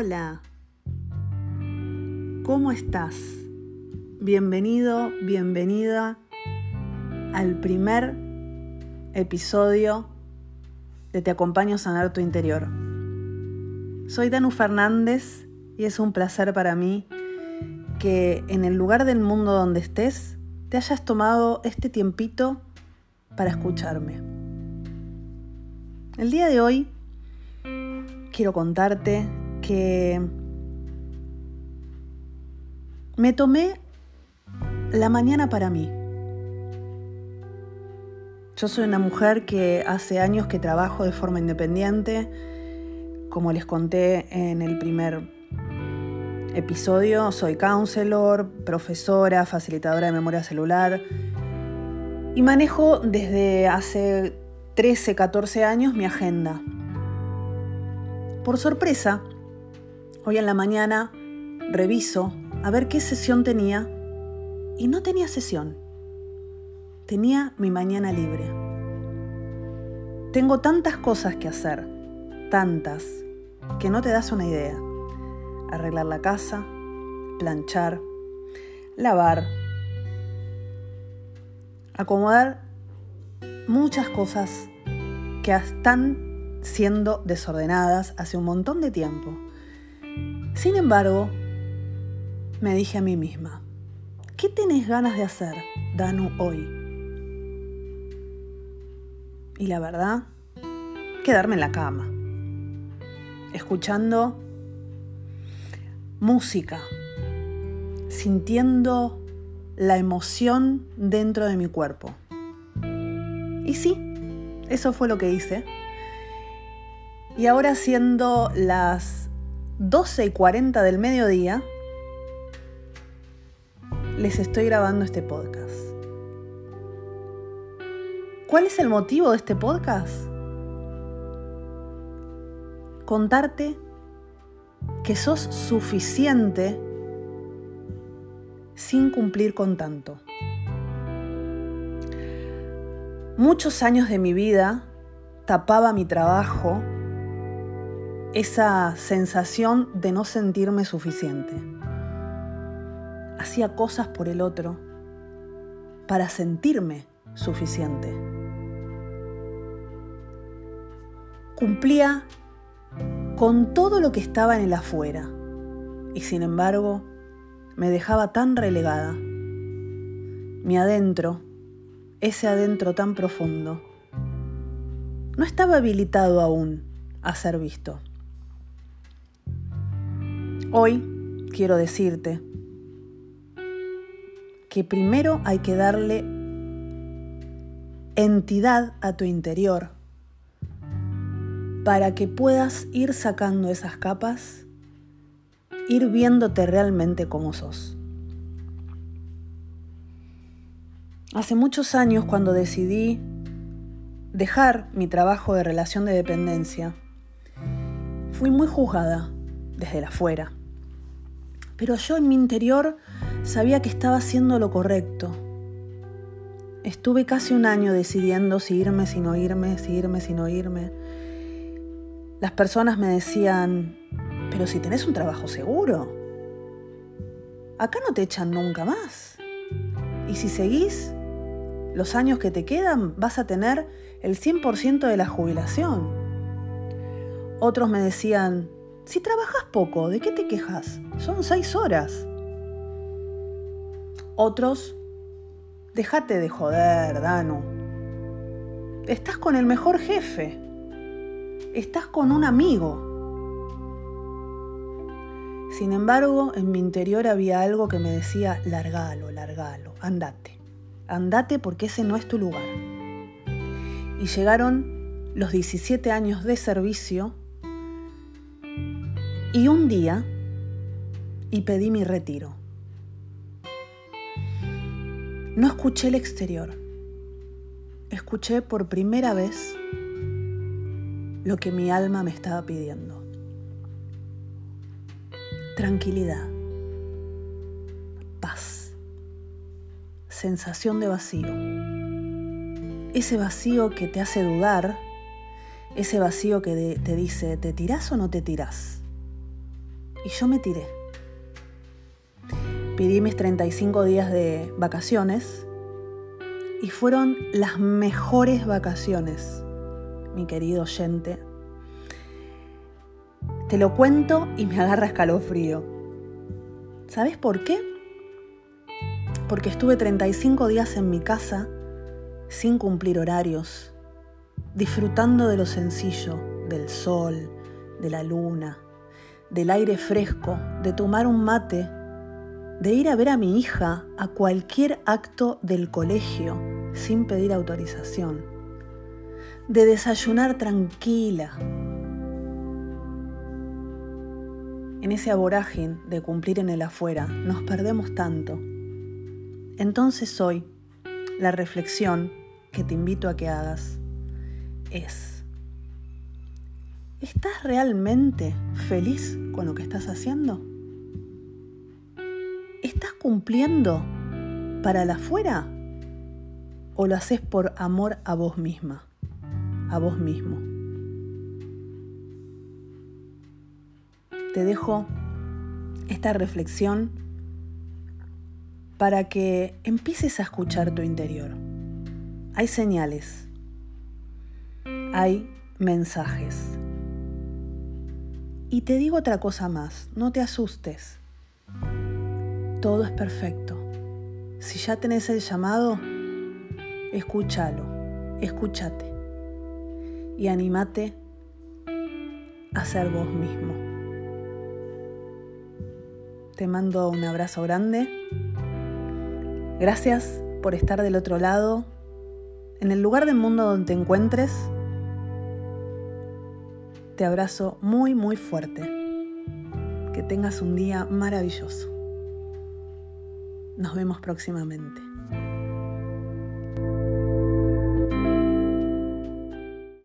Hola, ¿cómo estás? Bienvenido, bienvenida al primer episodio de Te acompaño a sanar tu interior. Soy Danu Fernández y es un placer para mí que en el lugar del mundo donde estés te hayas tomado este tiempito para escucharme. El día de hoy quiero contarte que me tomé la mañana para mí. Yo soy una mujer que hace años que trabajo de forma independiente, como les conté en el primer episodio, soy counselor, profesora, facilitadora de memoria celular y manejo desde hace 13, 14 años mi agenda. Por sorpresa, hoy en la mañana reviso a ver qué sesión tenía y no tenía sesión. Tenía mi mañana libre. Tengo tantas cosas que hacer, tantas, que no te das una idea. Arreglar la casa, planchar, lavar, acomodar muchas cosas que están siendo desordenadas hace un montón de tiempo. Sin embargo, me dije a mí misma, ¿qué tenés ganas de hacer, Danu, hoy? Y la verdad, quedarme en la cama, escuchando música, sintiendo la emoción dentro de mi cuerpo. Y sí, eso fue lo que hice. Y ahora siendo las 12 y 40 del mediodía, les estoy grabando este podcast. ¿Cuál es el motivo de este podcast? Contarte que sos suficiente sin cumplir con tanto. Muchos años de mi vida tapaba mi trabajo esa sensación de no sentirme suficiente. Hacía cosas por el otro para sentirme suficiente. Cumplía con todo lo que estaba en el afuera y sin embargo me dejaba tan relegada. Mi adentro, ese adentro tan profundo, no estaba habilitado aún a ser visto. Hoy quiero decirte que primero hay que darle entidad a tu interior para que puedas ir sacando esas capas, ir viéndote realmente como sos. Hace muchos años cuando decidí dejar mi trabajo de relación de dependencia, fui muy juzgada desde la afuera. Pero yo en mi interior sabía que estaba haciendo lo correcto. Estuve casi un año decidiendo si irme, si no irme, si irme, si no irme. Las personas me decían, pero si tenés un trabajo seguro, acá no te echan nunca más. Y si seguís, los años que te quedan vas a tener el 100% de la jubilación. Otros me decían, si trabajas poco, ¿de qué te quejas? Son seis horas. Otros, déjate de joder, Danu. Estás con el mejor jefe. Estás con un amigo. Sin embargo, en mi interior había algo que me decía, largalo, largalo, andate. Andate porque ese no es tu lugar. Y llegaron los 17 años de servicio y un día, y pedí mi retiro. No escuché el exterior. Escuché por primera vez lo que mi alma me estaba pidiendo. Tranquilidad, paz, sensación de vacío. Ese vacío que te hace dudar, ese vacío que te dice, ¿te tirás o no te tirás? Y yo me tiré. Pedí mis 35 días de vacaciones y fueron las mejores vacaciones, mi querido oyente. Te lo cuento y me agarra escalofrío. ¿Sabes por qué? Porque estuve 35 días en mi casa sin cumplir horarios, disfrutando de lo sencillo, del sol, de la luna, del aire fresco, de tomar un mate de ir a ver a mi hija a cualquier acto del colegio sin pedir autorización, de desayunar tranquila. En ese aboragen de cumplir en el afuera nos perdemos tanto. Entonces hoy, la reflexión que te invito a que hagas es, ¿estás realmente feliz con lo que estás haciendo? ¿Estás cumpliendo para la afuera? ¿O lo haces por amor a vos misma, a vos mismo? Te dejo esta reflexión para que empieces a escuchar tu interior. Hay señales, hay mensajes. Y te digo otra cosa más, no te asustes todo es perfecto. Si ya tenés el llamado, escúchalo, escúchate y animate a ser vos mismo. Te mando un abrazo grande. Gracias por estar del otro lado. En el lugar del mundo donde te encuentres, te abrazo muy, muy fuerte. Que tengas un día maravilloso. Nos vemos próximamente.